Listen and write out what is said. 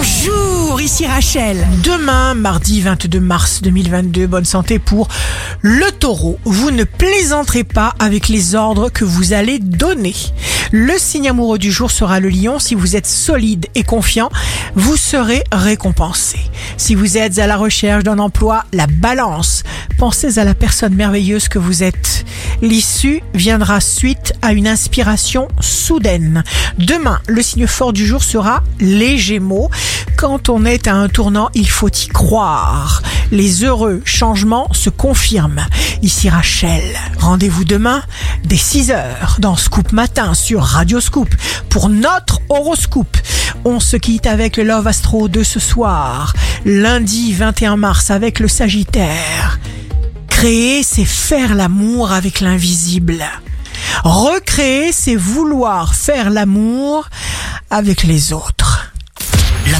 Bonjour, ici Rachel. Demain, mardi 22 mars 2022, bonne santé pour le taureau. Vous ne plaisanterez pas avec les ordres que vous allez donner. Le signe amoureux du jour sera le lion. Si vous êtes solide et confiant, vous serez récompensé. Si vous êtes à la recherche d'un emploi, la balance. Pensez à la personne merveilleuse que vous êtes. L'issue viendra suite à une inspiration soudaine. Demain, le signe fort du jour sera les Gémeaux. Quand on est à un tournant, il faut y croire. Les heureux changements se confirment. Ici Rachel, rendez-vous demain dès 6h dans Scoop Matin sur Radio Scoop pour notre horoscope. On se quitte avec le Love Astro de ce soir, lundi 21 mars avec le Sagittaire. Créer, c'est faire l'amour avec l'invisible. Recréer, c'est vouloir faire l'amour avec les autres.